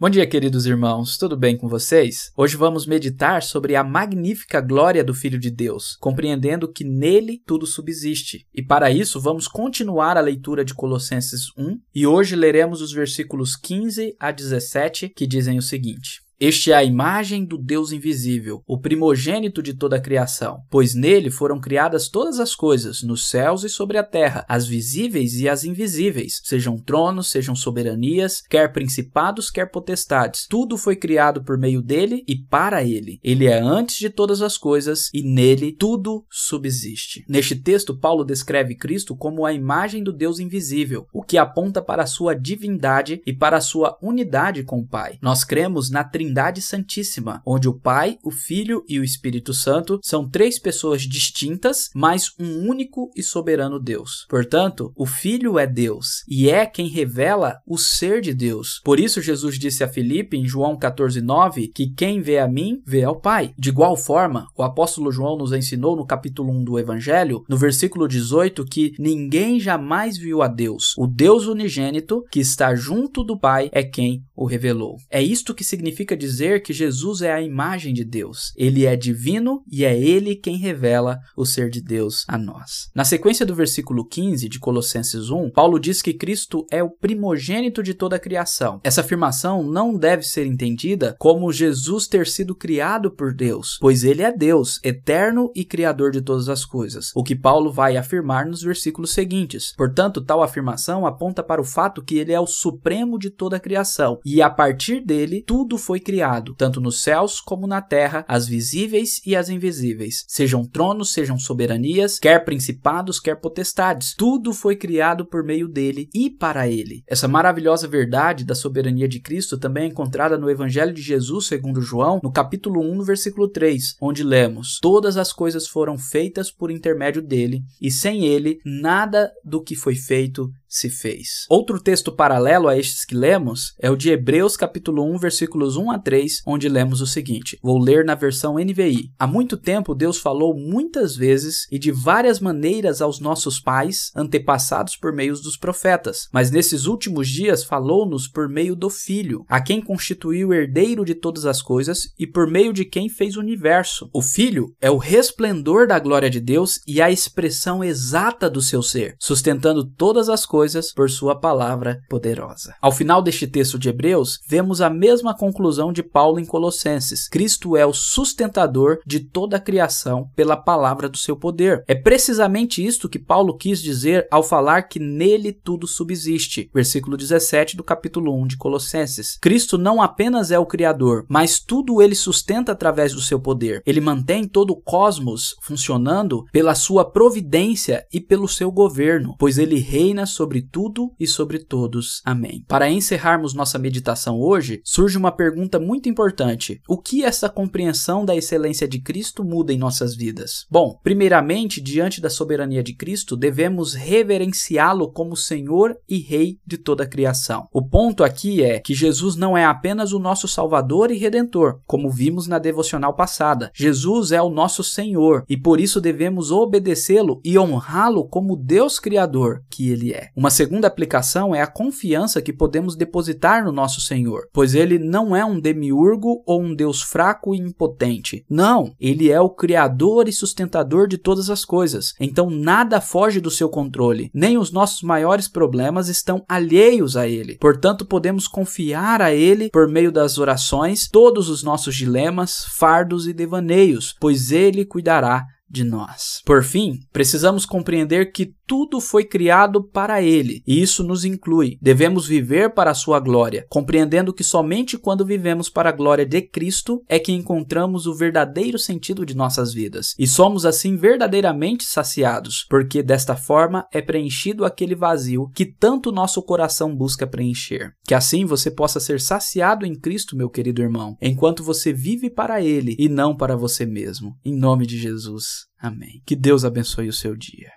Bom dia, queridos irmãos, tudo bem com vocês? Hoje vamos meditar sobre a magnífica glória do Filho de Deus, compreendendo que nele tudo subsiste. E para isso, vamos continuar a leitura de Colossenses 1 e hoje leremos os versículos 15 a 17 que dizem o seguinte. Este é a imagem do Deus invisível, o primogênito de toda a criação, pois nele foram criadas todas as coisas, nos céus e sobre a terra, as visíveis e as invisíveis, sejam tronos, sejam soberanias, quer principados, quer potestades. Tudo foi criado por meio dele e para ele. Ele é antes de todas as coisas e nele tudo subsiste. Neste texto, Paulo descreve Cristo como a imagem do Deus invisível, o que aponta para a sua divindade e para a sua unidade com o Pai. Nós cremos na Trindade Trindade Santíssima, onde o Pai, o Filho e o Espírito Santo são três pessoas distintas, mas um único e soberano Deus. Portanto, o Filho é Deus e é quem revela o ser de Deus. Por isso, Jesus disse a Filipe em João 14,9 que quem vê a mim, vê ao Pai. De igual forma, o apóstolo João nos ensinou no capítulo 1 do Evangelho, no versículo 18, que ninguém jamais viu a Deus. O Deus unigênito, que está junto do Pai, é quem o revelou. É isto que significa dizer que Jesus é a imagem de Deus. Ele é divino e é ele quem revela o ser de Deus a nós. Na sequência do versículo 15 de Colossenses 1, Paulo diz que Cristo é o primogênito de toda a criação. Essa afirmação não deve ser entendida como Jesus ter sido criado por Deus, pois ele é Deus, eterno e criador de todas as coisas, o que Paulo vai afirmar nos versículos seguintes. Portanto, tal afirmação aponta para o fato que ele é o supremo de toda a criação e a partir dele tudo foi criado, tanto nos céus como na terra, as visíveis e as invisíveis, sejam tronos, sejam soberanias, quer principados, quer potestades. Tudo foi criado por meio dele e para ele. Essa maravilhosa verdade da soberania de Cristo também é encontrada no Evangelho de Jesus, segundo João, no capítulo 1, no versículo 3, onde lemos: Todas as coisas foram feitas por intermédio dele, e sem ele nada do que foi feito se fez. Outro texto paralelo a estes que lemos é o de Hebreus capítulo 1, versículos 1 a 3, onde lemos o seguinte: Vou ler na versão NVI. Há muito tempo Deus falou muitas vezes e de várias maneiras aos nossos pais, antepassados por meio dos profetas, mas nesses últimos dias falou-nos por meio do Filho, a quem constituiu herdeiro de todas as coisas e por meio de quem fez o universo. O Filho é o resplendor da glória de Deus e a expressão exata do seu ser, sustentando todas as coisas coisas por sua palavra poderosa. Ao final deste texto de Hebreus, vemos a mesma conclusão de Paulo em Colossenses. Cristo é o sustentador de toda a criação pela palavra do seu poder. É precisamente isto que Paulo quis dizer ao falar que nele tudo subsiste. Versículo 17 do capítulo 1 de Colossenses. Cristo não apenas é o criador, mas tudo ele sustenta através do seu poder. Ele mantém todo o cosmos funcionando pela sua providência e pelo seu governo, pois ele reina sobre sobre tudo e sobre todos. Amém. Para encerrarmos nossa meditação hoje, surge uma pergunta muito importante: o que essa compreensão da excelência de Cristo muda em nossas vidas? Bom, primeiramente, diante da soberania de Cristo, devemos reverenciá-lo como Senhor e Rei de toda a criação. O ponto aqui é que Jesus não é apenas o nosso Salvador e Redentor, como vimos na devocional passada. Jesus é o nosso Senhor e por isso devemos obedecê-lo e honrá-lo como Deus Criador que ele é. Uma segunda aplicação é a confiança que podemos depositar no nosso Senhor, pois ele não é um demiurgo ou um Deus fraco e impotente. Não, ele é o Criador e sustentador de todas as coisas. Então nada foge do seu controle, nem os nossos maiores problemas estão alheios a ele. Portanto, podemos confiar a ele por meio das orações todos os nossos dilemas, fardos e devaneios, pois ele cuidará de nós. Por fim, precisamos compreender que tudo foi criado para Ele, e isso nos inclui. Devemos viver para a Sua glória, compreendendo que somente quando vivemos para a glória de Cristo é que encontramos o verdadeiro sentido de nossas vidas, e somos assim verdadeiramente saciados, porque desta forma é preenchido aquele vazio que tanto nosso coração busca preencher. Que assim você possa ser saciado em Cristo, meu querido irmão, enquanto você vive para Ele e não para você mesmo. Em nome de Jesus. Amém. Que Deus abençoe o seu dia.